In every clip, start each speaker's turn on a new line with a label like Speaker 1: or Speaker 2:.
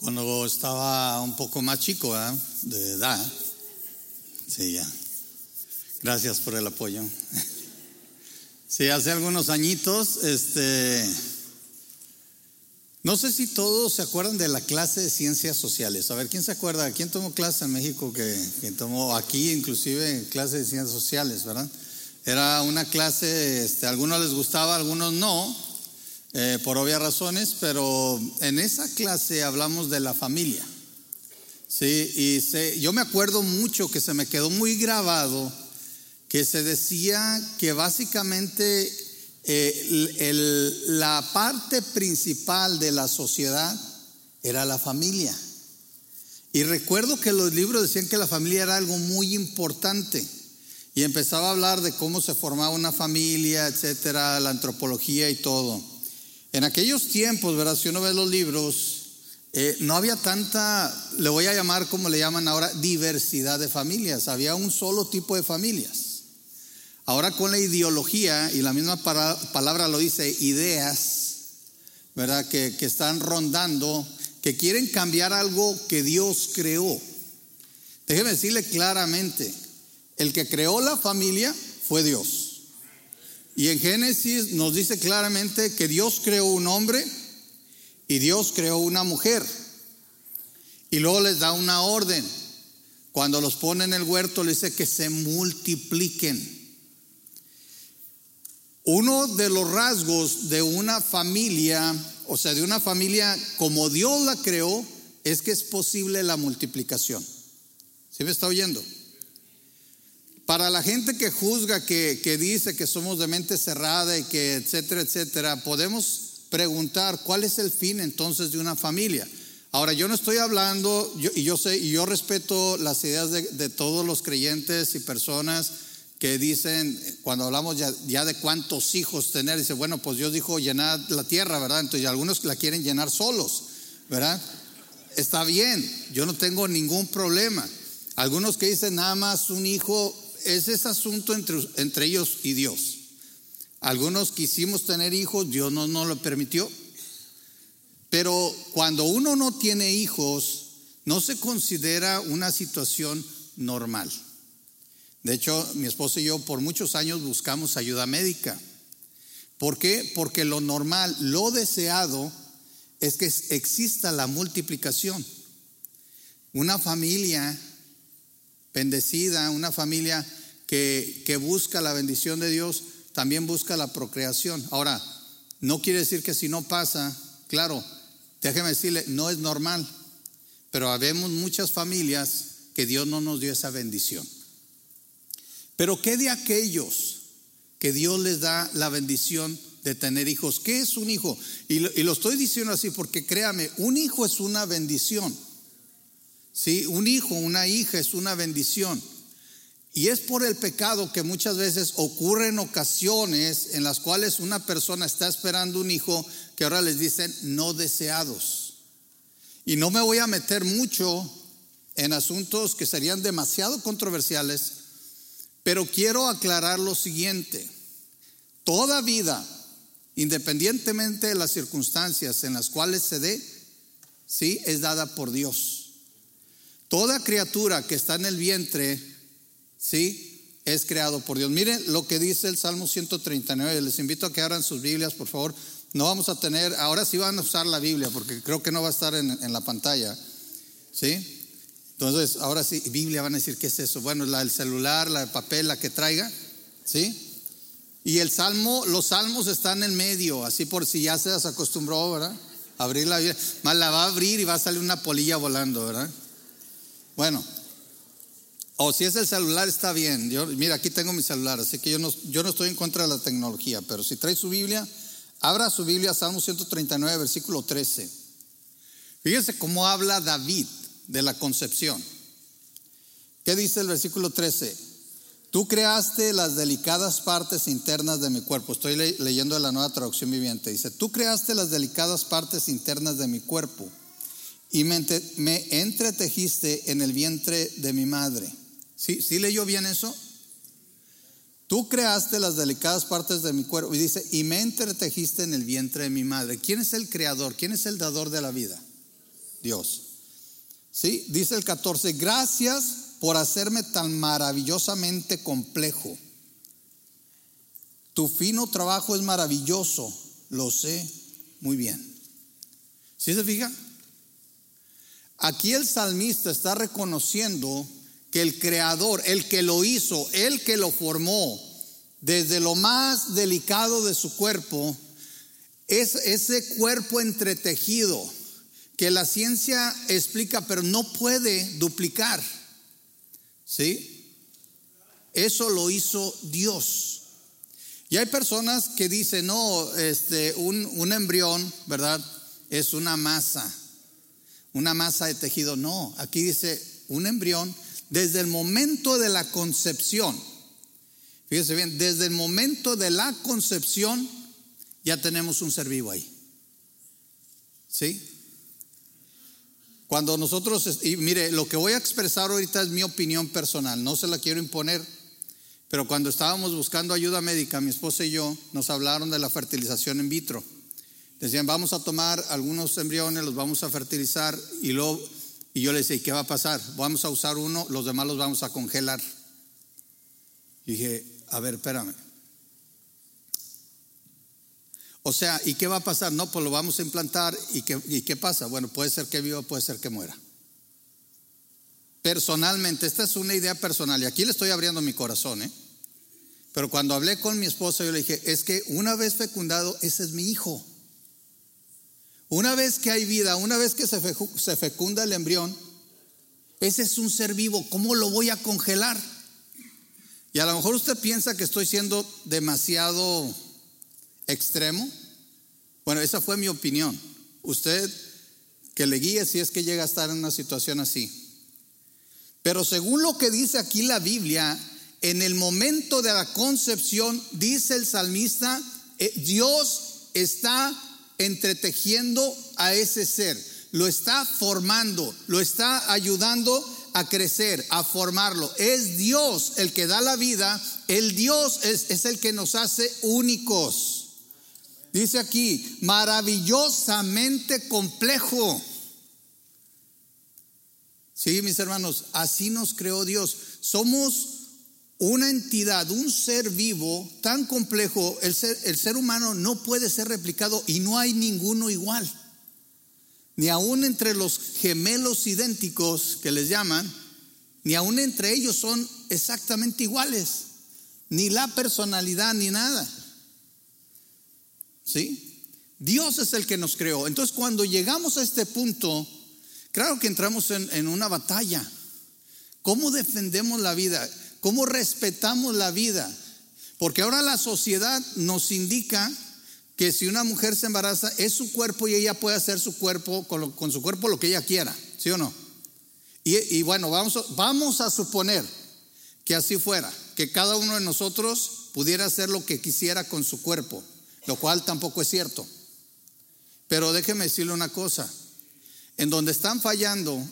Speaker 1: cuando estaba un poco más chico de edad. Sí, ya. Gracias por el apoyo. Sí, hace algunos añitos, este, no sé si todos se acuerdan de la clase de ciencias sociales. A ver, ¿quién se acuerda? ¿Quién tomó clase en México que, tomó aquí, inclusive clase de ciencias sociales, verdad? Era una clase, este, a algunos les gustaba, a algunos no, eh, por obvias razones, pero en esa clase hablamos de la familia. Sí, y yo me acuerdo mucho que se me quedó muy grabado que se decía que básicamente eh, la parte principal de la sociedad era la familia. Y recuerdo que los libros decían que la familia era algo muy importante. Y empezaba a hablar de cómo se formaba una familia, etcétera, la antropología y todo. En aquellos tiempos, ¿verdad? Si uno ve los libros, eh, no había tanta, le voy a llamar como le llaman ahora, diversidad de familias. Había un solo tipo de familias. Ahora con la ideología, y la misma palabra lo dice, ideas, ¿verdad? Que, que están rondando, que quieren cambiar algo que Dios creó. Déjeme decirle claramente, el que creó la familia fue Dios. Y en Génesis nos dice claramente que Dios creó un hombre y Dios creó una mujer. Y luego les da una orden. Cuando los pone en el huerto, le dice que se multipliquen. Uno de los rasgos de una familia, o sea, de una familia como Dios la creó, es que es posible la multiplicación. ¿Sí me está oyendo? Para la gente que juzga, que, que, dice que somos de mente cerrada y que etcétera, etcétera, podemos preguntar cuál es el fin entonces de una familia. Ahora, yo no estoy hablando, y yo sé, y yo respeto las ideas de, de todos los creyentes y personas que dicen, cuando hablamos ya, de cuántos hijos tener, dice, bueno, pues Dios dijo llenar la tierra, ¿verdad? Entonces algunos la quieren llenar solos, ¿verdad? Está bien, yo no tengo ningún problema. Algunos que dicen nada más un hijo, es ese asunto entre, entre ellos y Dios. Algunos quisimos tener hijos, Dios no nos lo permitió. Pero cuando uno no tiene hijos, no se considera una situación normal. De hecho, mi esposo y yo por muchos años buscamos ayuda médica. ¿Por qué? Porque lo normal, lo deseado es que exista la multiplicación. Una familia bendecida, una familia que, que busca la bendición de Dios, también busca la procreación. Ahora, no quiere decir que si no pasa, claro, déjeme decirle, no es normal, pero habemos muchas familias que Dios no nos dio esa bendición. Pero ¿qué de aquellos que Dios les da la bendición de tener hijos? ¿Qué es un hijo? Y lo, estoy diciendo así porque créame, un hijo es una bendición. ¿Sí? Un hijo, una hija es una bendición. Y es por el pecado que muchas veces ocurren ocasiones en las cuales una persona está esperando un hijo que ahora les dicen no deseados. Y no me voy a meter mucho en asuntos que serían demasiado controversiales, pero quiero aclarar lo siguiente. Toda vida, independientemente de las circunstancias en las cuales se dé, sí, es dada por Dios. Toda criatura que está en el vientre, sí, es creado por Dios. Miren lo que dice el Salmo 139. Les invito a que abran sus Biblias, por favor. No vamos a tener, ahora sí van a usar la Biblia, porque creo que no va a estar en, la pantalla. ¿Sí? Entonces, ahora sí, Biblia van a decir, ¿qué es eso? Bueno, la del celular, la de papel, la que traiga, ¿sí? Y el salmo, los salmos están en medio, así por si ya se acostumbró, ¿verdad? Abrir la Biblia, más la va a abrir y va a salir una polilla volando, ¿verdad? Bueno, o si es el celular está bien. Yo, mira, aquí tengo mi celular, así que yo no, yo no estoy en contra de la tecnología, pero si trae su Biblia, abra su Biblia, Salmo 139, versículo 13. Fíjense cómo habla David de la concepción. ¿Qué dice el versículo 13? Tú creaste las delicadas partes internas de mi cuerpo. Estoy leyendo la nueva traducción viviente. Dice, tú creaste las delicadas partes internas de mi cuerpo y me, entretejiste en el vientre de mi madre. ¿Sí, ¿Sí leyó bien eso? Tú creaste las delicadas partes de mi cuerpo y dice, y me entretejiste en el vientre de mi madre. ¿Quién es el creador? ¿Quién es el dador de la vida? Dios. ¿Sí? Dice el 14, gracias por hacerme tan maravillosamente complejo. Tu fino trabajo es maravilloso, lo sé muy bien. ¿Sí se fija? Aquí el salmista está reconociendo que el creador, el que lo hizo, el que lo formó, desde lo más delicado de su cuerpo, es ese cuerpo entretejido que la ciencia explica, pero no puede duplicar. ¿Sí? Eso lo hizo Dios. Y hay personas que dicen, no, este, un, un embrión, ¿verdad? Es una masa, una masa de tejido. No, aquí dice un embrión desde el momento de la concepción. Fíjese bien, desde el momento de la concepción ya tenemos un ser vivo ahí. ¿Sí? Cuando nosotros, y mire, lo que voy a expresar ahorita es mi opinión personal, no se la quiero imponer, pero cuando estábamos buscando ayuda médica, mi esposa y yo, nos hablaron de la fertilización in vitro. Decían, vamos a tomar algunos embriones, los vamos a fertilizar y luego, y yo le decía, qué va a pasar? Vamos a usar uno, los demás los vamos a congelar. Y dije, a ver, espérame. O sea, ¿y qué va a pasar? No, pues lo vamos a implantar y qué, y qué pasa? Bueno, puede ser que viva, puede ser que muera. Personalmente, esta es una idea personal y aquí le estoy abriendo mi corazón, ¿eh? Pero cuando hablé con mi esposa, yo le dije, es que una vez fecundado, ese es mi hijo. Una vez que hay vida, una vez que se fecunda el embrión, ese es un ser vivo, ¿cómo lo voy a congelar? Y a lo mejor usted piensa que estoy siendo demasiado extremo. Bueno, esa fue mi opinión. Usted que le guíe si es que llega a estar en una situación así. Pero según lo que dice aquí la Biblia, en el momento de la concepción, dice el salmista, eh, Dios está entretejiendo a ese ser, lo está formando, lo está ayudando a crecer, a formarlo. Es Dios el que da la vida, el Dios es, es el que nos hace únicos. Dice aquí, maravillosamente complejo. Sí, mis hermanos, así nos creó Dios. Somos una entidad, un ser vivo tan complejo, el ser, humano no puede ser replicado y no hay ninguno igual. Ni aún entre los gemelos idénticos que les llaman, ni aún entre ellos son exactamente iguales. Ni la personalidad ni nada. ¿Sí? Dios es el que nos creó. Entonces cuando llegamos a este punto, claro que entramos en, en una batalla. ¿Cómo defendemos la vida? ¿Cómo respetamos la vida? Porque ahora la sociedad nos indica que si una mujer se embaraza es su cuerpo y ella puede hacer su cuerpo con, su cuerpo lo que ella quiera, ¿sí o no? Y, bueno, vamos, vamos a suponer que así fuera, que cada uno de nosotros pudiera hacer lo que quisiera con su cuerpo lo cual tampoco es cierto. Pero déjeme decirle una cosa, en donde están fallando,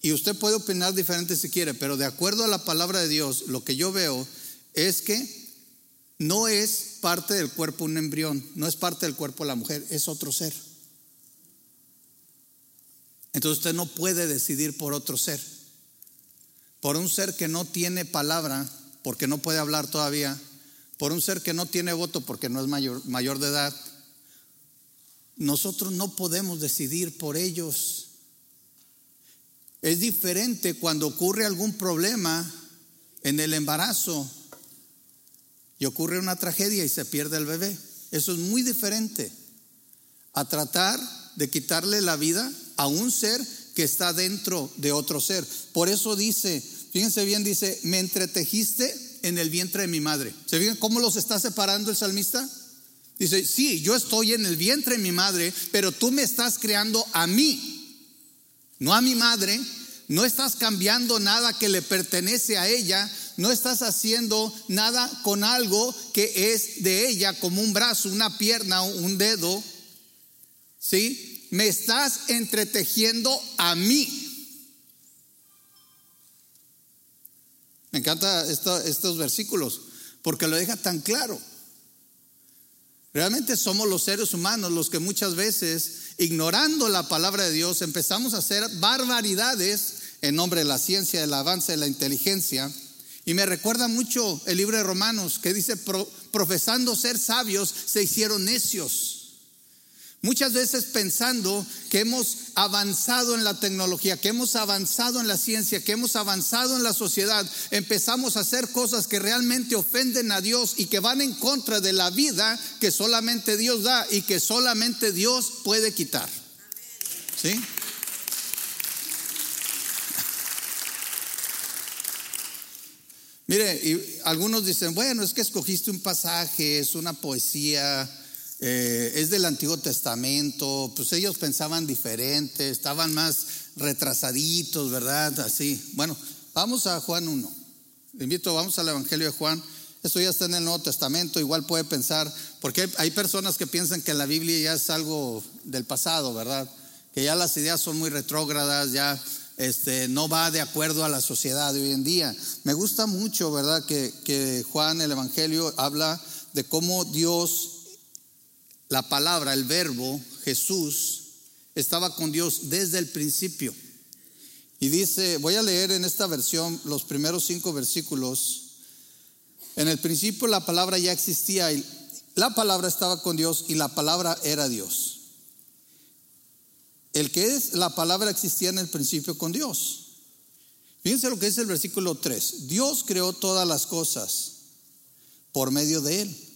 Speaker 1: y usted puede opinar diferente si quiere, pero de acuerdo a la palabra de Dios, lo que yo veo es que no es parte del cuerpo un embrión, no es parte del cuerpo la mujer, es otro ser. Entonces usted no puede decidir por otro ser. Por un ser que no tiene palabra, porque no puede hablar todavía, por un ser que no tiene voto porque no es mayor, mayor de edad, nosotros no podemos decidir por ellos. Es diferente cuando ocurre algún problema en el embarazo y ocurre una tragedia y se pierde el bebé. Eso es muy diferente a tratar de quitarle la vida a un ser que está dentro de otro ser. Por eso dice, fíjense bien, dice, me entretejiste en el vientre de mi madre. ¿Se fijan cómo los está separando el salmista? Dice, sí, yo estoy en el vientre de mi madre, pero tú me estás creando a mí, no a mi madre. No estás cambiando nada que le pertenece a ella, no estás haciendo nada con algo que es de ella, como un brazo, una pierna, un dedo. ¿Sí? Me estás entretejiendo a mí. Me encantan estos versículos porque lo deja tan claro. Realmente somos los seres humanos los que muchas veces, ignorando la palabra de Dios, empezamos a hacer barbaridades en nombre de la ciencia, del avance de la inteligencia. Y me recuerda mucho el libro de Romanos que dice, profesando ser sabios, se hicieron necios. Muchas veces pensando que hemos avanzado en la tecnología, que hemos avanzado en la ciencia, que hemos avanzado en la sociedad, empezamos a hacer cosas que realmente ofenden a Dios y que van en contra de la vida que solamente Dios da y que solamente Dios puede quitar. ¿Sí? Mire, y algunos dicen, bueno, es que escogiste un pasaje, es una poesía eh, es del Antiguo Testamento, pues ellos pensaban diferente, estaban más retrasaditos, ¿verdad? Así. Bueno, vamos a Juan 1. Le invito, vamos al Evangelio de Juan. Esto ya está en el Nuevo Testamento, igual puede pensar, porque hay personas que piensan que la Biblia ya es algo del pasado, ¿verdad? Que ya las ideas son muy retrógradas, ya este, no va de acuerdo a la sociedad de hoy en día. Me gusta mucho, ¿verdad? Que, que Juan, el Evangelio, habla de cómo Dios la palabra, el verbo, Jesús, estaba con Dios desde el principio. Y dice, voy a leer en esta versión los primeros cinco versículos. En el principio la palabra ya existía y la palabra estaba con Dios y la palabra era Dios. El que es la palabra existía en el principio con Dios. Fíjense lo que dice el versículo 3. Dios creó todas las cosas por medio de Él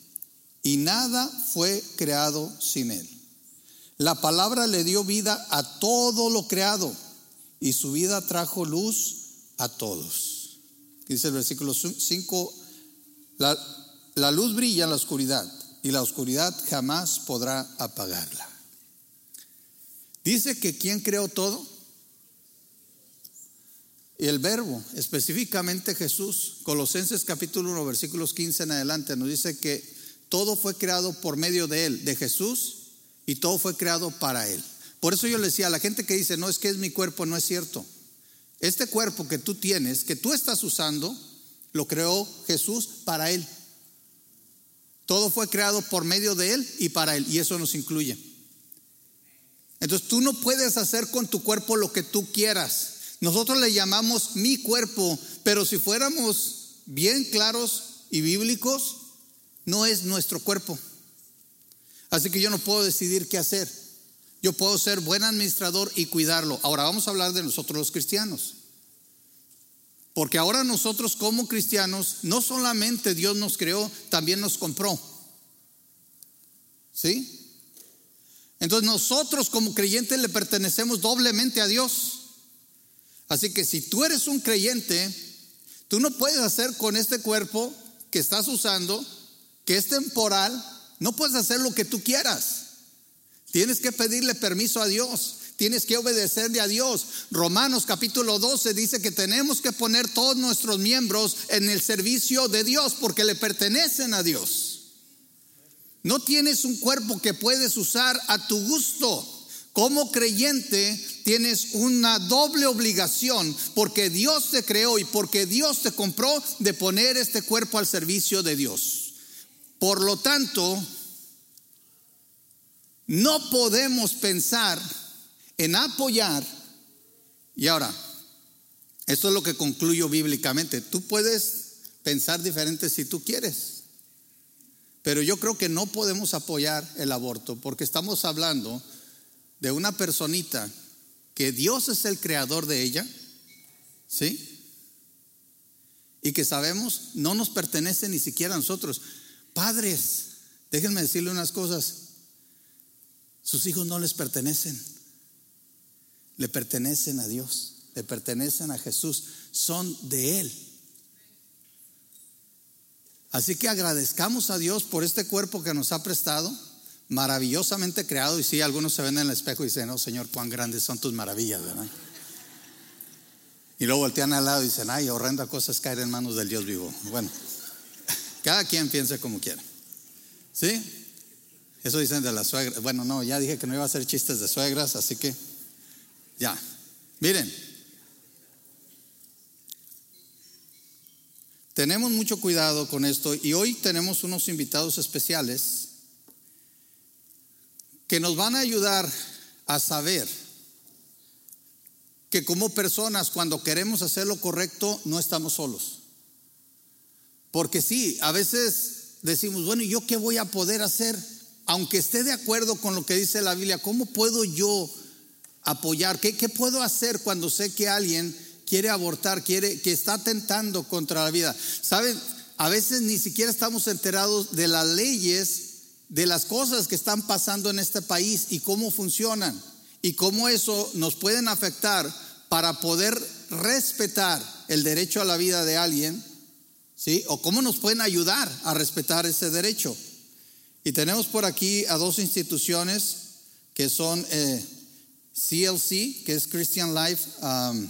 Speaker 1: y nada fue creado sin él. La palabra le dio vida a todo lo creado y su vida trajo luz a todos. Dice el versículo 5, la, la luz brilla en la oscuridad y la oscuridad jamás podrá apagarla. Dice que ¿quién creó todo? Y el verbo, específicamente Jesús, Colosenses capítulo 1, versículos 15 en adelante, nos dice que todo fue creado por medio de Él, de Jesús, y todo fue creado para Él. Por eso yo le decía a la gente que dice, no es que es mi cuerpo, no es cierto. Este cuerpo que tú tienes, que tú estás usando, lo creó Jesús para Él. Todo fue creado por medio de Él y para Él, y eso nos incluye. Entonces tú no puedes hacer con tu cuerpo lo que tú quieras. Nosotros le llamamos mi cuerpo, pero si fuéramos bien claros y bíblicos, no es nuestro cuerpo. Así que yo no puedo decidir qué hacer. Yo puedo ser buen administrador y cuidarlo. Ahora vamos a hablar de nosotros los cristianos. Porque ahora nosotros como cristianos, no solamente Dios nos creó, también nos compró. ¿Sí? Entonces nosotros como creyentes le pertenecemos doblemente a Dios. Así que si tú eres un creyente, tú no puedes hacer con este cuerpo que estás usando que es temporal, no puedes hacer lo que tú quieras. Tienes que pedirle permiso a Dios. Tienes que obedecerle a Dios. Romanos capítulo 12 dice que tenemos que poner todos nuestros miembros en el servicio de Dios porque le pertenecen a Dios. No tienes un cuerpo que puedes usar a tu gusto. Como creyente tienes una doble obligación porque Dios te creó y porque Dios te compró de poner este cuerpo al servicio de Dios. Por lo tanto, no podemos pensar en apoyar. Y ahora, esto es lo que concluyo bíblicamente. Tú puedes pensar diferente si tú quieres. Pero yo creo que no podemos apoyar el aborto porque estamos hablando de una personita que Dios es el creador de ella, ¿sí? Y que sabemos no nos pertenece ni siquiera a nosotros. Padres, déjenme decirle unas cosas. Sus hijos no les pertenecen. Le pertenecen a Dios, le pertenecen a Jesús, son de Él. Así que agradezcamos a Dios por este cuerpo que nos ha prestado, maravillosamente creado. Y si algunos se ven en el espejo y dicen, no, Señor, cuán grandes son tus maravillas, ¿verdad? Y luego voltean al lado y dicen, ay, horrenda cosa es caer en manos del Dios vivo. Bueno. Cada quien piense como quiera. ¿Sí? Eso dicen de las suegras. Bueno, no, ya dije que no iba a hacer chistes de suegras, así que ya. Miren, tenemos mucho cuidado con esto y hoy tenemos unos invitados especiales que nos van a ayudar a saber que como personas cuando queremos hacer lo correcto no estamos solos. Porque sí, a veces decimos, bueno, ¿y yo qué voy a poder hacer? Aunque esté de acuerdo con lo que dice la Biblia, ¿cómo puedo yo apoyar? ¿Qué, qué puedo hacer cuando sé que alguien quiere abortar, quiere, que está atentando contra la vida? ¿Saben? A veces ni siquiera estamos enterados de las leyes, de las cosas que están pasando en este país y cómo funcionan y cómo eso nos pueden afectar para poder respetar el derecho a la vida de alguien, ¿sí? O cómo nos pueden ayudar a respetar ese derecho. Y tenemos por aquí a dos instituciones que son eh, CLC, que es Christian Life um,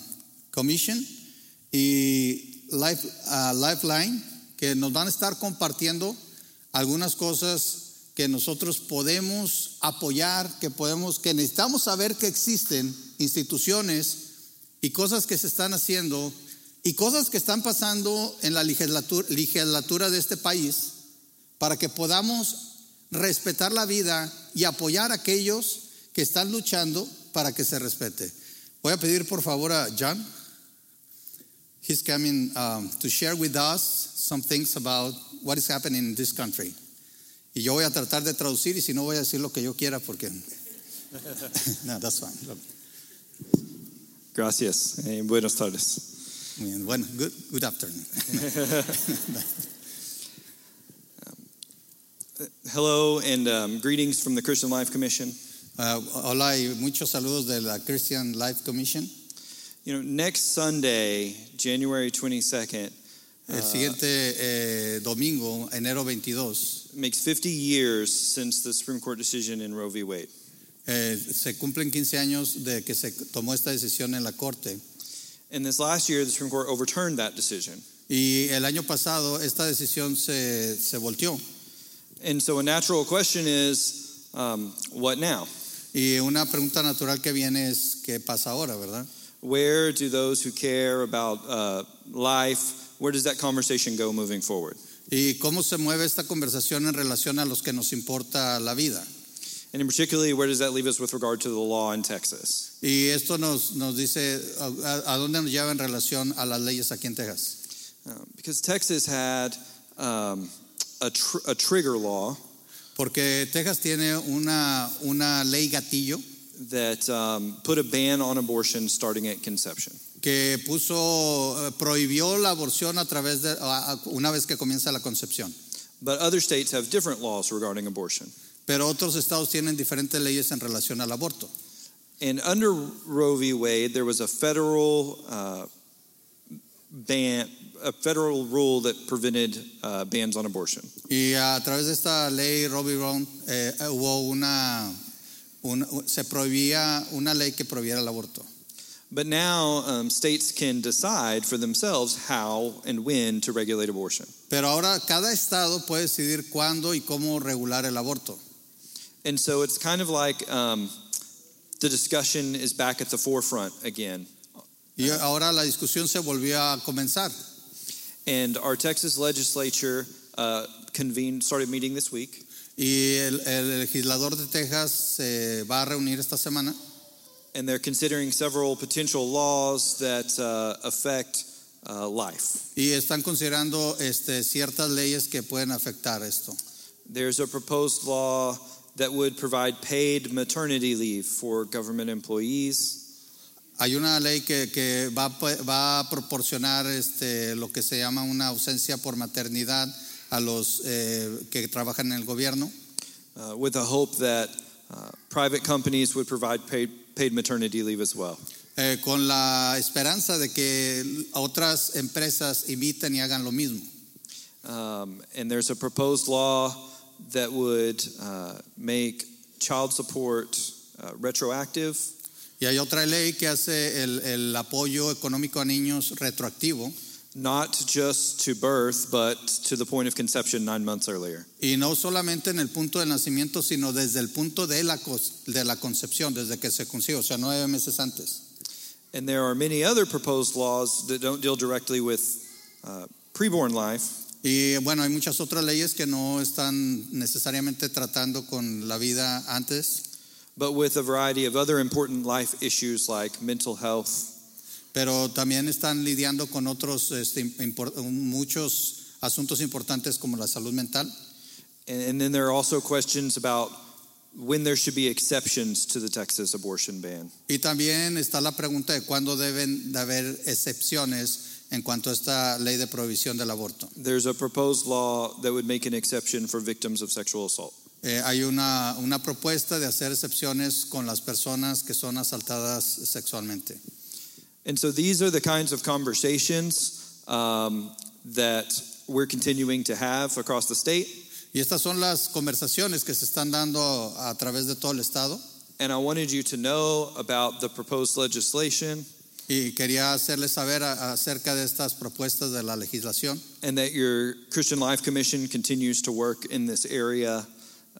Speaker 1: Commission, y Life, uh, Lifeline, que nos van a estar compartiendo algunas cosas que nosotros podemos apoyar, que podemos, que necesitamos saber que existen instituciones y cosas que se están haciendo y cosas que están pasando en la legislatura, legislatura de este país para que podamos respetar la vida y apoyar a aquellos que están luchando para que se respete. Voy a pedir por favor a John. He's coming um, to share with us some things about what is happening in this country. Y yo voy a tratar de traducir y si no voy a decir lo que yo quiera porque... no, that's fine.
Speaker 2: Gracias. Eh, buenas tardes.
Speaker 1: Bueno, good, good afternoon.
Speaker 2: Hello and um, greetings from the Christian Life Commission.
Speaker 1: Uh, hola y muchos saludos de la Christian Life Commission.
Speaker 2: You know, next Sunday, January 22nd,
Speaker 1: El siguiente eh, domingo, enero 22,
Speaker 2: makes 50 years since the Supreme Court decision in Roe v. Wade.
Speaker 1: eh, se cumplen 15 años de que se tomó esta decisión en la Corte.
Speaker 2: And this last year, the Supreme Court overturned that decision.
Speaker 1: Y el año pasado esta decisión se, se volteó.
Speaker 2: And so a natural question is, um, what now?
Speaker 1: Y una pregunta natural que viene es, ¿qué pasa ahora, verdad?
Speaker 2: Where do those who care about uh, life, where does that conversation go moving forward?
Speaker 1: ¿Y cómo se mueve esta conversación en relación a los que nos importa la vida?
Speaker 2: And in particularly, where does that leave us with regard to the law in Texas?
Speaker 1: Y esto nos, nos dice a, a dónde nos lleva en relación a las leyes aquí en Texas.
Speaker 2: Um, because Texas had um, a, tr- a trigger law
Speaker 1: Porque Texas tiene una, una ley gatillo
Speaker 2: that um, put a ban on abortion starting at conception.
Speaker 1: que puso, eh, prohibió la aborción a través de, una vez que comienza la concepción.
Speaker 2: But other states have different laws regarding abortion.
Speaker 1: Pero otros estados tienen diferentes leyes en relación al aborto.
Speaker 2: And under Roe v. Wade, there was a federal uh, ban, a federal rule that prevented uh, bans on abortion.
Speaker 1: Y a través de esta ley Robbie Brown eh, hubo una, una- se prohibía una ley que prohibiera el aborto.
Speaker 2: But now um, states can decide for themselves how and when to regulate abortion.
Speaker 1: Pero ahora cada estado puede decidir cuándo y cómo regular el aborto.
Speaker 2: And so it's kind of like um, the discussion is back at the forefront again.
Speaker 1: Y ahora la discusión se volvió a comenzar.
Speaker 2: And our Texas legislature uh, convened, started meeting this week.
Speaker 1: Y el, el legislador de Texas se va a reunir esta semana
Speaker 2: and they're considering several potential laws that uh, affect uh, life.
Speaker 1: y están considerando este, ciertas leyes que pueden afectar esto.
Speaker 2: There's a proposed law that would provide paid maternity leave for government employees.
Speaker 1: Hay una ley que, que va, va a proporcionar este, lo que se llama una ausencia por maternidad a los eh, que trabajan en el gobierno,
Speaker 2: Uh, with the hope that uh, private companies would provide paid, paid maternity leave as well.
Speaker 1: eh, con la esperanza de que otras empresas imiten y hagan lo mismo.
Speaker 2: Um, and there's a proposed law that would uh, make child support uh, retroactive
Speaker 1: Y hay otra ley que hace el, el apoyo económico a niños retroactivo.
Speaker 2: not just to birth, but to the point of conception nine months earlier.
Speaker 1: Y no solamente en el punto del nacimiento, sino desde el punto de la, de la concepción, desde que se concibe, o sea, nueve meses antes.
Speaker 2: And there are many other proposed laws that don't deal directly with uh, preborn life,
Speaker 1: Y bueno, hay muchas otras leyes que no están necesariamente tratando con la vida antes,
Speaker 2: but with a variety of other important life issues like mental health,
Speaker 1: pero también están lidiando con otros, este, muchos asuntos importantes como la salud mental.
Speaker 2: and, and then there are also questions about when there should be exceptions to the Texas abortion ban.
Speaker 1: Y también está la pregunta de cuándo deben de haber excepciones en cuanto a esta ley de prohibición del aborto.
Speaker 2: There's a proposed law that would make an exception for victims of sexual assault.
Speaker 1: Eh, hay una, una propuesta de hacer excepciones con las personas que son asaltadas sexualmente.
Speaker 2: And so these are the kinds of conversations um, that we're continuing to have across the state.
Speaker 1: Y estas son las conversaciones que se están dando a través de todo el estado.
Speaker 2: And I wanted you to know about the proposed legislation
Speaker 1: Y quería hacerles saber acerca de estas propuestas de la legislación
Speaker 2: and that your Christian Life Commission continues to work in this area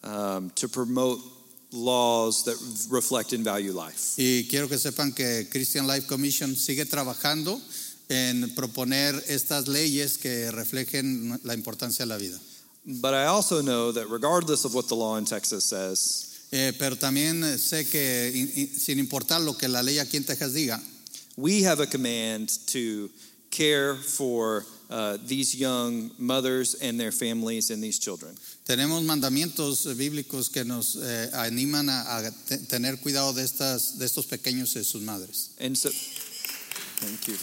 Speaker 2: um, to promote laws that reflect and value life.
Speaker 1: y quiero que sepan que Christian Life Commission sigue trabajando en proponer estas leyes que reflejen la importancia de la vida.
Speaker 2: But I also know that regardless of what the law in Texas says,
Speaker 1: Eh, pero también sé que in- in- sin importar lo que la ley aquí en Texas diga,
Speaker 2: we have a command to care for uh, these young mothers and their families and these children.
Speaker 1: tenemos mandamientos bíblicos que nos eh, animan a, a te- tener cuidado de, estas, de estos pequeños y sus madres.
Speaker 2: And so, thank you.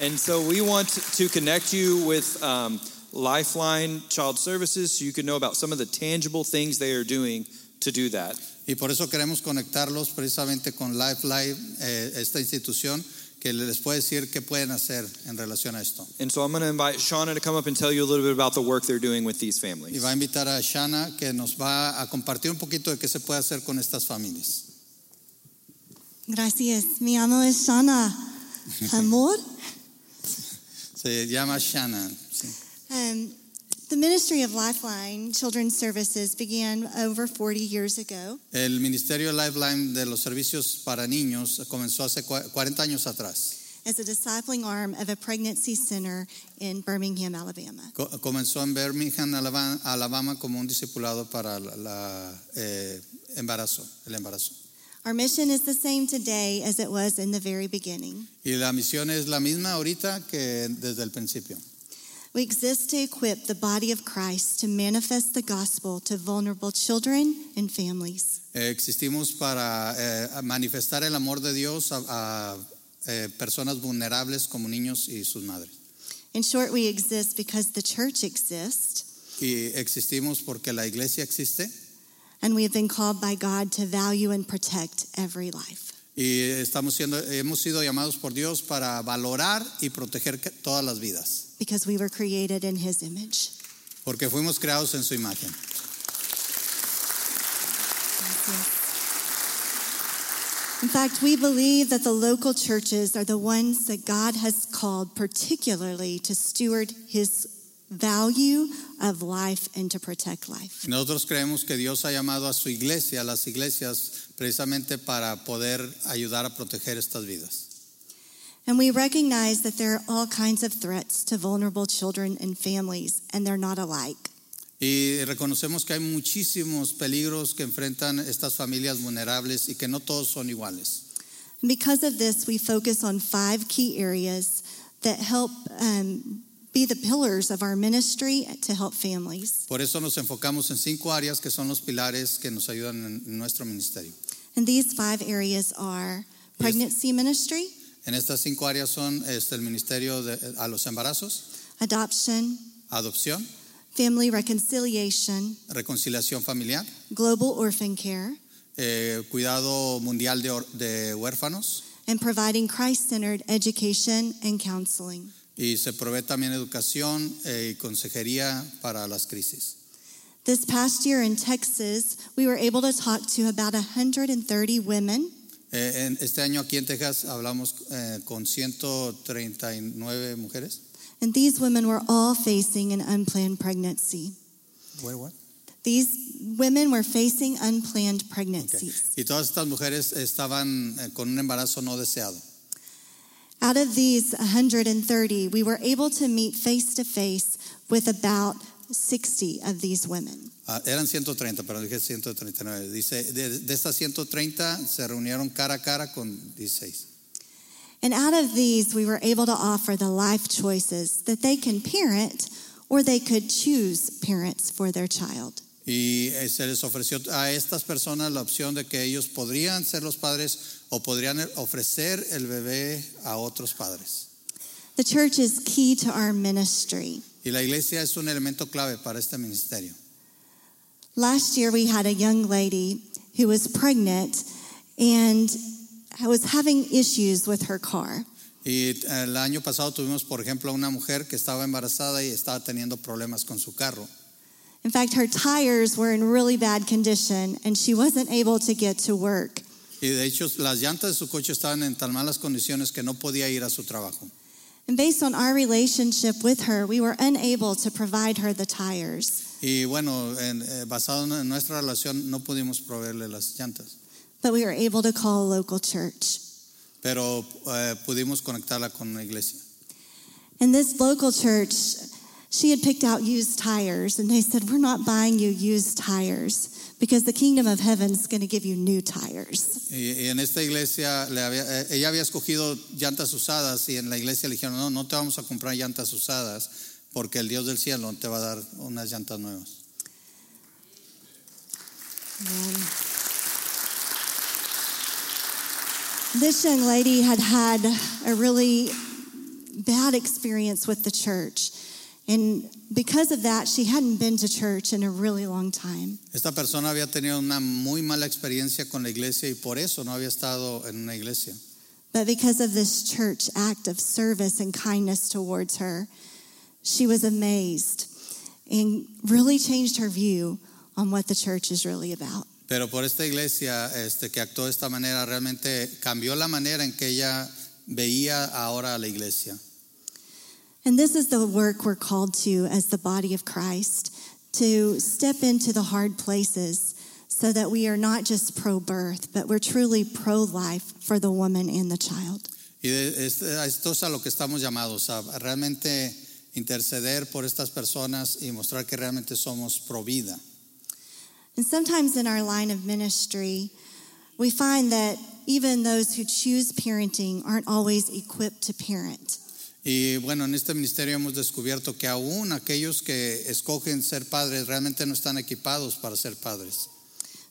Speaker 2: And so we want to connect you with um, Lifeline Child Services so you can know about some of the tangible things they are doing to do that.
Speaker 1: Y por eso queremos conectarlos precisamente con Lifeline, eh, esta institución que les puede decir qué pueden hacer en relación a esto.
Speaker 2: And so I'm going to invite Shauna to come up and tell you a little bit about the work they're doing with these
Speaker 1: Y
Speaker 2: families.
Speaker 1: va a invitar a Shana que nos va a compartir un poquito de qué se puede hacer con estas familias.
Speaker 3: Gracias. Mi amo es Shana. Amor.
Speaker 1: Se llama Shana. sí.
Speaker 3: Um, the ministry of Lifeline Children's Services began over 40 years ago.
Speaker 1: El Ministerio Lifeline de los Servicios para Niños comenzó hace cua- 40 años atrás.
Speaker 3: as a discipling arm of a pregnancy center in Birmingham, Alabama.
Speaker 1: Co- comenzó en Birmingham, Alabama, Alabama como un discipulado para la, la, eh, embarazo, el embarazo.
Speaker 3: Our mission is the same today as it was in the very beginning.
Speaker 1: Y la misión es la misma ahorita que desde el principio.
Speaker 3: We exist to equip the body of Christ to manifest the gospel to vulnerable children and families.
Speaker 1: Existimos para eh, manifestar el amor de Dios a, a, eh, personas vulnerables como niños y sus madres.
Speaker 3: In short, we exist because the church exists,
Speaker 1: Y existimos porque la iglesia existe
Speaker 3: and we have been called by God to value and protect every life.
Speaker 1: Y estamos siendo, hemos sido llamados por Dios para valorar y proteger todas las vidas,
Speaker 3: because we were created in his image.
Speaker 1: porque fuimos creados en su imagen.
Speaker 3: In fact, we believe that the local churches are the ones that God has called particularly to steward his value of life and to protect life.
Speaker 1: Nosotros creemos que Dios ha llamado a su iglesia, a las iglesias, precisamente para poder ayudar a proteger estas vidas.
Speaker 3: And we recognize that there are all kinds of threats to vulnerable children and families, and they're not alike.
Speaker 1: Y reconocemos que hay muchísimos peligros que enfrentan estas familias vulnerables y que no todos son iguales.
Speaker 3: And because of this, we focus on five key areas that help um, be the pillars of our ministry to help families.
Speaker 1: Por eso nos enfocamos en cinco áreas que son los pilares que nos ayudan en nuestro ministerio.
Speaker 3: And these five areas are pregnancy ministry,
Speaker 1: En estas cinco áreas son este, el ministerio de, a los embarazos,
Speaker 3: adoption,
Speaker 1: adopción,
Speaker 3: family reconciliation,
Speaker 1: reconciliación familiar,
Speaker 3: global orphan care,
Speaker 1: eh, cuidado mundial de, or- de huérfanos
Speaker 3: and providing Christ centered education and counseling.
Speaker 1: y se provee también educación eh, y consejería para las crisis.
Speaker 3: This past year in Texas, we were able to talk to about 130 women
Speaker 1: Eh, en este año aquí en Texas hablamos eh, con 139 mujeres.
Speaker 3: And these women were all facing an unplanned pregnancy. What? These women were facing unplanned pregnancies.
Speaker 1: Y todas estas mujeres estaban eh, con un embarazo no deseado.
Speaker 3: Out of these 130, we were able to meet face to face with about 60 of these women.
Speaker 1: Ah, eran 130, pero dije 139. Dice, de, de estas 130 se reunieron cara a cara con 16.
Speaker 3: And out of these, we were able to offer the life choices that they can parent or they could choose parents for their child.
Speaker 1: Y eh, se les ofreció a estas personas la opción de que ellos podrían ser los padres o podrían ofrecer el bebé a otros padres.
Speaker 3: The church is key to our ministry.
Speaker 1: Y la iglesia es un elemento clave para este ministerio.
Speaker 3: Last year, we had a young lady who was pregnant and was having issues with her car.
Speaker 1: Y eh, el año pasado tuvimos, por ejemplo, una mujer que estaba embarazada y estaba teniendo problemas con su carro.
Speaker 3: In fact, her tires were in really bad condition and she wasn't able to get to work.
Speaker 1: Y de hecho, las llantas de su coche estaban en tan malas condiciones que no podía ir a su trabajo.
Speaker 3: And based on our relationship with her, we were unable to provide her the tires.
Speaker 1: Y bueno, en, eh, basado en nuestra relación, no pudimos proveerle las llantas.
Speaker 3: But we were able to call a local church.
Speaker 1: Pero eh, pudimos conectarla con una iglesia.
Speaker 3: And this local church, she had picked out used tires, and they said, We're not buying you used tires because the kingdom of heaven is going to give you new tires.
Speaker 1: Y, y en esta iglesia, le había- eh, ella había escogido llantas usadas y en la iglesia le dijeron, no, no te vamos a comprar llantas usadas porque el Dios del cielo te va a dar unas llantas nuevas.
Speaker 3: Amen. This young lady had had a really bad experience with the church. And because of that, she hadn't been to church in a really long time.
Speaker 1: Esta persona había tenido una muy mala experiencia con la iglesia y por eso no había estado en una iglesia.
Speaker 3: But because of this church act of service and kindness towards her, she was amazed and really changed her view on what the church is really about.
Speaker 1: Pero por esta iglesia este, que actuó de esta manera realmente cambió la manera en que ella veía ahora a la iglesia.
Speaker 3: And this is the work we're called to as the body of Christ to step into the hard places so that we are not just pro birth, but we're truly pro life for the woman and the child.
Speaker 1: Y esto es a lo que estamos llamados, a realmente interceder por estas personas y mostrar que realmente somos pro vida.
Speaker 3: And sometimes in our line of ministry, we find that even those who choose parenting aren't always equipped to parent.
Speaker 1: Y bueno, en este ministerio hemos descubierto que aún aquellos que escogen ser padres realmente no están equipados para ser padres.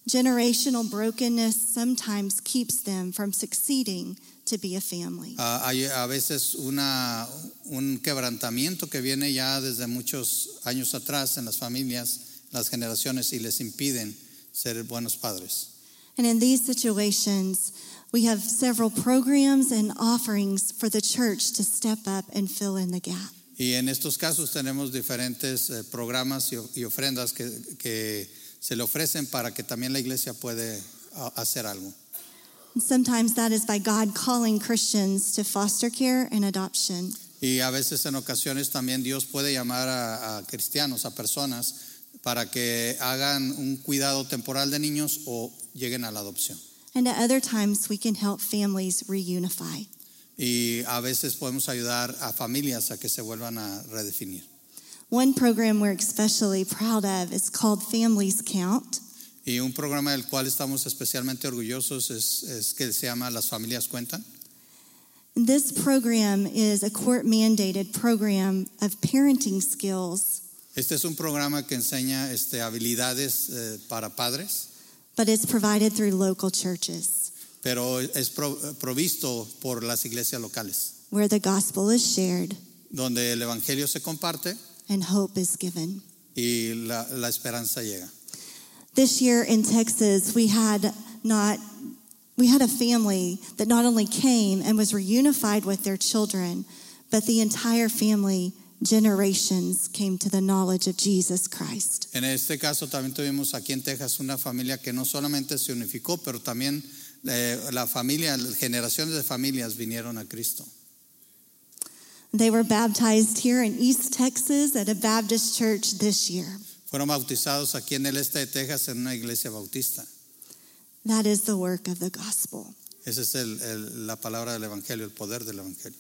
Speaker 3: Generational brokenness sometimes keeps them from succeeding to be a family.
Speaker 1: Ah, hay a veces una, un quebrantamiento que viene ya desde muchos años atrás en las familias, las generaciones, y les impiden ser buenos padres.
Speaker 3: And in these situations, we have several programs and offerings for the church to step up and fill in the gap.
Speaker 1: Y en estos casos tenemos diferentes eh, programas y, y ofrendas que, que se le ofrecen para que también la iglesia puede hacer algo.
Speaker 3: Sometimes that is by God calling Christians to foster care and adoption.
Speaker 1: Y a veces en ocasiones también Dios puede llamar a, a cristianos, a personas, para que hagan un cuidado temporal de niños o lleguen a la adopción.
Speaker 3: And at other times, we can help families reunify.
Speaker 1: Y a veces podemos ayudar a familias a que se vuelvan a redefinir.
Speaker 3: One program we're especially proud of is called Families Count.
Speaker 1: Y un programa del cual estamos especialmente orgullosos es, es que se llama Las Familias Cuentan.
Speaker 3: This program is a court mandated program of parenting skills,
Speaker 1: Este es un programa que enseña este, habilidades eh, para padres,
Speaker 3: but it's provided through local churches
Speaker 1: pero es provisto por las iglesias locales,
Speaker 3: where the gospel is shared
Speaker 1: donde el Evangelio se comparte
Speaker 3: and hope is given.
Speaker 1: y la, la esperanza llega.
Speaker 3: This year in Texas, we had not we had a family that not only came and was reunified with their children, but the entire family generations came to the knowledge of Jesus Christ.
Speaker 1: En este caso también tuvimos aquí en Texas una familia que no solamente se unificó, pero también eh, la familia, generaciones de familias vinieron a Cristo.
Speaker 3: They were baptized here in East Texas at a Baptist church this year.
Speaker 1: Fueron bautizados aquí en el este de Texas en una iglesia bautista.
Speaker 3: That is the work of the gospel.
Speaker 1: Esa es el- el- la palabra del Evangelio, el poder del Evangelio.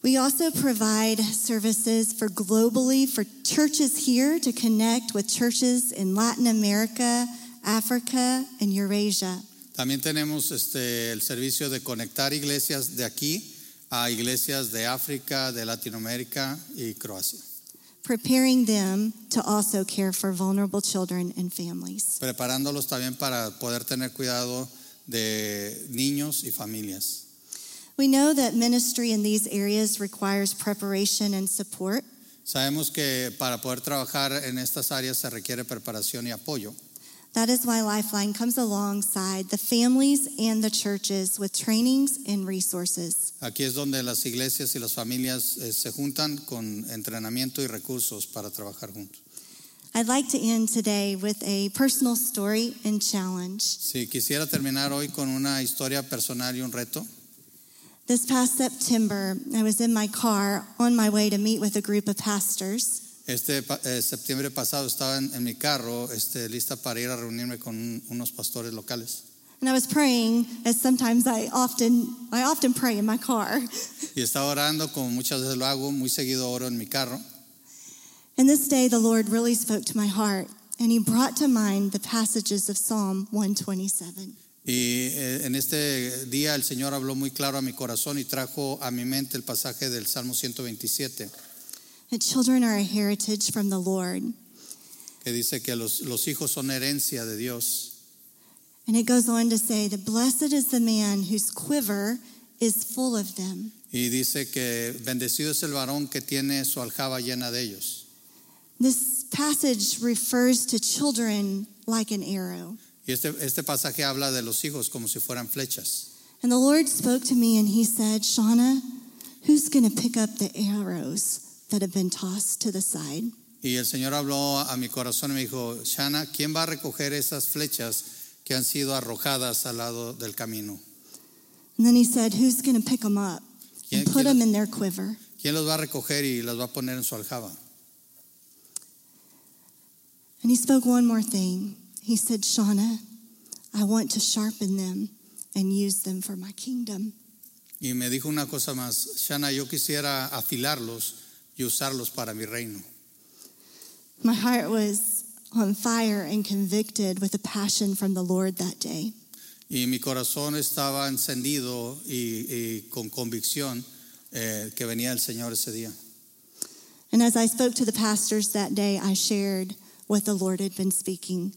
Speaker 3: We also provide services for globally for churches here to connect with churches in Latin America, Africa, and Eurasia.
Speaker 1: También tenemos este, el servicio de conectar iglesias de aquí a iglesias de África, de Latinoamérica y Croacia,
Speaker 3: preparing them to also care for vulnerable children and families.
Speaker 1: preparándolos también para poder tener cuidado de niños y familias.
Speaker 3: We know that ministry in these areas requires preparation and support,
Speaker 1: Sabemos que para poder trabajar en estas áreas se requiere preparación y apoyo.
Speaker 3: That is why Lifeline comes alongside the families and the churches with trainings and resources.
Speaker 1: Aquí es donde las iglesias y las familias eh, se juntan con entrenamiento y recursos para trabajar juntos.
Speaker 3: I'd like to end today with a personal story and challenge.
Speaker 1: Si quisiera terminar hoy con una historia personal y un reto.
Speaker 3: This past September, I was in my car on my way to meet with a group of pastors.
Speaker 1: Este eh, septiembre pasado estaba en, en mi carro este, lista para ir a reunirme con un- unos pastores locales.
Speaker 3: And I was praying, as sometimes I often I often pray in my car.
Speaker 1: Y estaba orando, como muchas veces lo hago, muy seguido oro en mi carro.
Speaker 3: And this day the Lord really spoke to my heart, and he brought to mind the passages of Psalm 127.
Speaker 1: Y eh, en este día el Señor habló muy claro a mi corazón y trajo a mi mente el pasaje del Salmo 127,
Speaker 3: That children are a heritage from the Lord.
Speaker 1: que dice que los, los hijos son herencia de Dios.
Speaker 3: And it goes on to say that blessed is the man whose quiver is full of them.
Speaker 1: Y dice que bendecido es el varón que tiene su aljaba llena de ellos.
Speaker 3: This passage refers to children like an arrow.
Speaker 1: Y este, este pasaje habla de los hijos como si fueran flechas.
Speaker 3: And the Lord spoke to me and he said, Shauna, who's going to pick up the arrows that have been tossed to the side?
Speaker 1: Y el Señor habló a mi corazón y me dijo, Shana, ¿quién va a recoger esas flechas que han sido arrojadas al lado del camino?
Speaker 3: And then he said, who's going to pick them up and
Speaker 1: ¿Quién-
Speaker 3: put
Speaker 1: quién
Speaker 3: them
Speaker 1: los-
Speaker 3: in their quiver?
Speaker 1: ¿Quién los va a recoger y las va a poner en su aljaba?
Speaker 3: And he spoke one more thing. He said, Shauna, I want to sharpen them and use them for my kingdom.
Speaker 1: Y me dijo una cosa más, Shana, yo quisiera afilarlos y usarlos para mi reino.
Speaker 3: My heart was on fire and convicted with a passion from the Lord that day.
Speaker 1: Y mi corazón estaba encendido y, y con convicción eh, que venía el Señor ese día.
Speaker 3: And as I spoke to the pastors that day, I shared what the Lord had been speaking.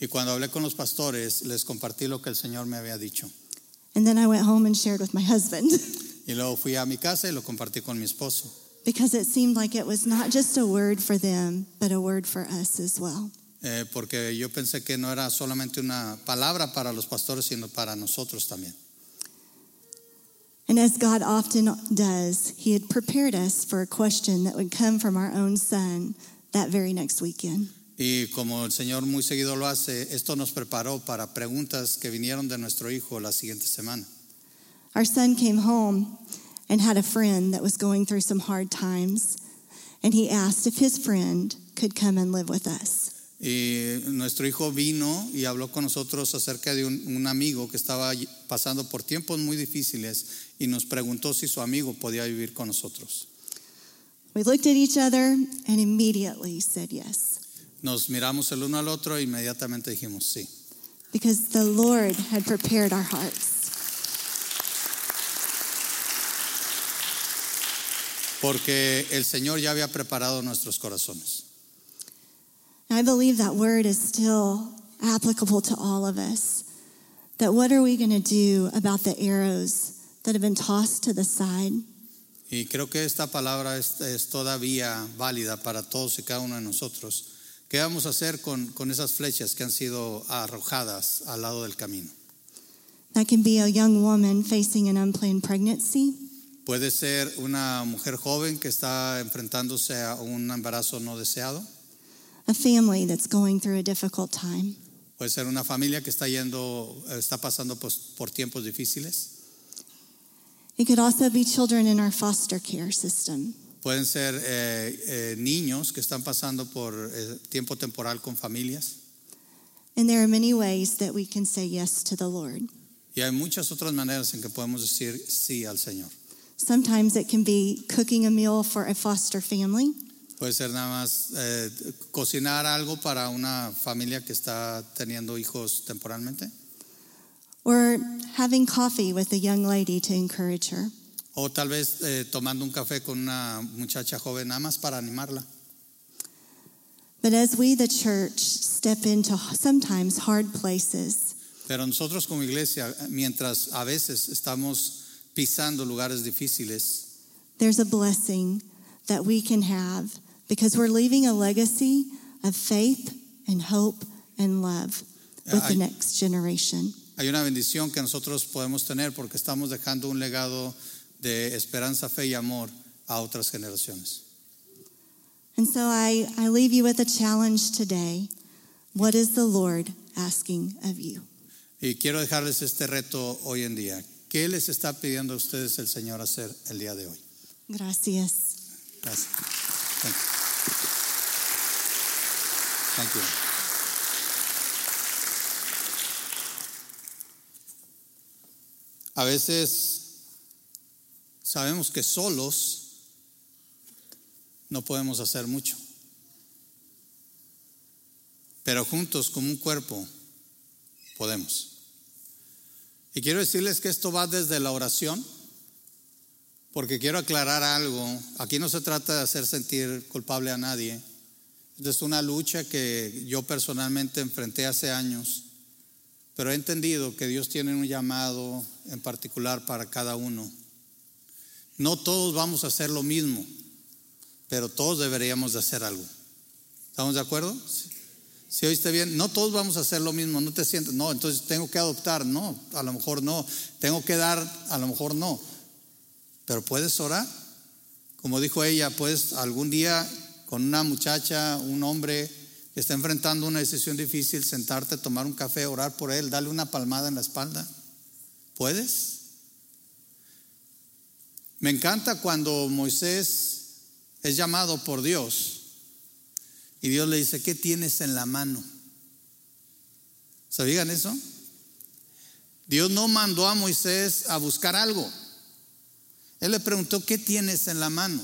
Speaker 1: Y cuando hablé con los pastores, les compartí lo que el Señor me había dicho.
Speaker 3: And then I went home and shared with my husband
Speaker 1: Y luego fui a mi casa y lo compartí con mi esposo.
Speaker 3: because it seemed like it was not just a word for them, but a word for us as well.
Speaker 1: Eh, porque yo pensé que no era solamente una palabra para los pastores, sino para nosotros también.
Speaker 3: And as God often does, He had prepared us for a question that would come from our own son that very next weekend.
Speaker 1: Y como el Señor muy seguido lo hace, esto nos preparó para preguntas que vinieron de nuestro hijo la siguiente semana.
Speaker 3: Our son came home and had a friend that was going through some hard times, and he asked if his friend could come and live with us.
Speaker 1: Y nuestro hijo vino y habló con nosotros acerca de un, un amigo que estaba pasando por tiempos muy difíciles y nos preguntó si su amigo podía vivir con nosotros.
Speaker 3: We looked at each other and immediately said yes,
Speaker 1: Nos miramos el uno al otro e inmediatamente dijimos sí,
Speaker 3: because the Lord had prepared our hearts.
Speaker 1: porque el Señor ya había preparado nuestros corazones.
Speaker 3: I believe that word is still applicable to all of us. That what are we going to do about the arrows that have been tossed to the side?
Speaker 1: Y creo que esta palabra es, es todavía válida para todos y cada uno de nosotros. ¿Qué vamos a hacer con, con esas flechas que han sido arrojadas al lado del camino?
Speaker 3: That can be a young woman facing an unplanned pregnancy.
Speaker 1: Puede ser una mujer joven que está enfrentándose a un embarazo no deseado.
Speaker 3: a family that's going through a difficult time.
Speaker 1: Puede ser una familia que está yendo, está pasando pues, por tiempos difíciles.
Speaker 3: It could also be children in our foster care system.
Speaker 1: Pueden ser eh, eh, niños que están pasando por eh, tiempo temporal con familias.
Speaker 3: And there are many ways that we can say yes to the Lord.
Speaker 1: Y hay muchas otras maneras en que podemos decir sí al Señor.
Speaker 3: Sometimes it can be cooking a meal for a foster family.
Speaker 1: Puede ser nada más eh, cocinar algo para una familia que está teniendo hijos temporalmente.
Speaker 3: Or having coffee with a young lady to encourage her.
Speaker 1: O tal vez eh, tomando un café con una muchacha joven nada más para animarla.
Speaker 3: But as we, the church, step into sometimes hard places,
Speaker 1: Pero nosotros como iglesia, mientras a veces estamos pisando lugares difíciles,
Speaker 3: there's a blessing that we can have because we're leaving a legacy of faith and hope and love with the
Speaker 1: I-
Speaker 3: next generation.
Speaker 1: hay una bendición que nosotros podemos tener porque estamos dejando un legado de esperanza, fe y amor a otras generaciones.
Speaker 3: And so I, I leave you with a challenge today. What is the Lord asking of you?
Speaker 1: Y quiero dejarles este reto hoy en día. ¿Qué les está pidiendo a ustedes el Señor hacer el día de hoy?
Speaker 3: Gracias.
Speaker 1: Gracias. Thank you. Thank you. A veces sabemos que solos no podemos hacer mucho, pero juntos como un cuerpo podemos. Y quiero decirles que esto va desde la oración, porque quiero aclarar algo. Aquí no se trata de hacer sentir culpable a nadie. Es una lucha que yo personalmente enfrenté hace años, pero he entendido que Dios tiene un llamado en particular para cada uno. No todos vamos a hacer lo mismo, pero todos deberíamos de hacer algo. ¿Estamos de acuerdo? Si oíste bien, no todos vamos a hacer lo mismo, no te sientes, no, entonces tengo que adoptar, no, a lo mejor no, tengo que dar, a lo mejor no, pero puedes orar, como dijo ella, puedes algún día con una muchacha, un hombre que está enfrentando una decisión difícil, sentarte, tomar un café, orar por él, darle una palmada en la espalda, ¿puedes? Me encanta cuando Moisés es llamado por Dios y Dios le dice, ¿qué tienes en la mano? ¿Sabían eso? Dios no mandó a Moisés a buscar algo. Él le preguntó, ¿qué tienes en la mano?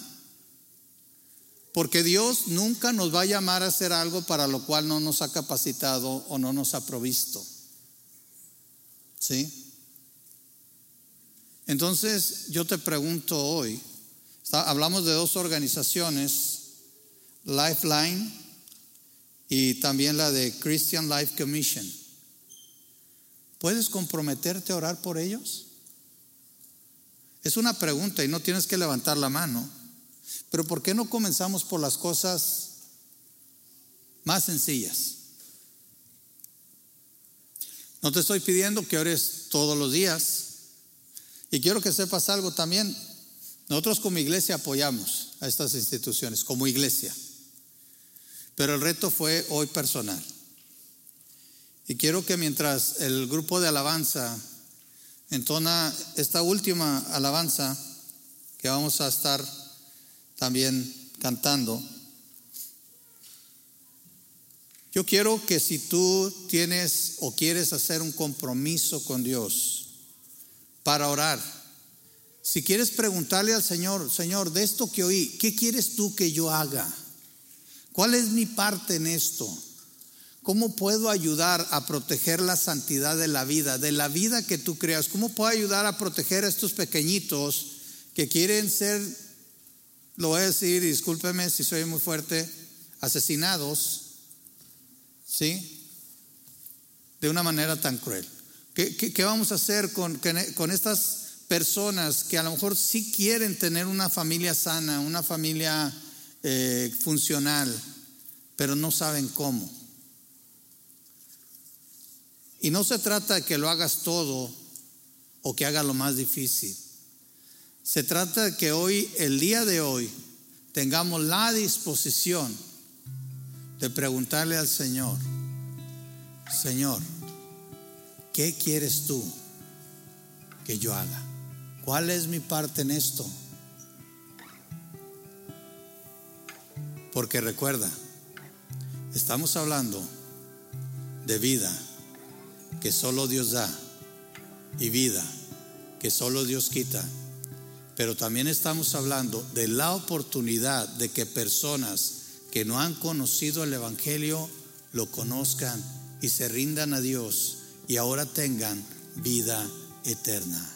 Speaker 1: Porque Dios nunca nos va a llamar a hacer algo para lo cual no nos ha capacitado o no nos ha provisto. ¿Sí? Entonces yo te pregunto hoy, hablamos de dos organizaciones, Lifeline y también la de Christian Life Commission. ¿Puedes comprometerte a orar por ellos? Es una pregunta y no tienes que levantar la mano. Pero ¿por qué no comenzamos por las cosas más sencillas? No te estoy pidiendo que ores todos los días. Y quiero que sepas algo también. Nosotros como iglesia apoyamos a estas instituciones, como iglesia. Pero el reto fue hoy personal. Y quiero que mientras el grupo de alabanza entona esta última alabanza que vamos a estar también cantando, yo quiero que si tú tienes o quieres hacer un compromiso con Dios para orar, si quieres preguntarle al Señor, Señor, de esto que oí, ¿qué quieres tú que yo haga? ¿Cuál es mi parte en esto? ¿Cómo puedo ayudar a proteger la santidad de la vida, de la vida que tú creas? ¿Cómo puedo ayudar a proteger a estos pequeñitos que quieren ser, lo voy a decir, discúlpeme si soy muy fuerte, asesinados, ¿sí? De una manera tan cruel. ¿Qué, vamos a hacer con, con estas personas que a lo mejor sí quieren tener una familia sana, una familia eh, funcional, pero no saben cómo? Y no se trata de que lo hagas todo o que hagas lo más difícil. Se trata de que hoy, el día de hoy, tengamos la disposición de preguntarle al Señor, Señor, ¿qué quieres tú que yo haga? ¿Cuál es mi parte en esto? Porque recuerda, estamos hablando de vida que solo Dios da y vida que solo Dios quita. pero también estamos hablando de la oportunidad de que personas que no han conocido el Evangelio lo conozcan y se rindan a Dios y ahora tengan vida eterna.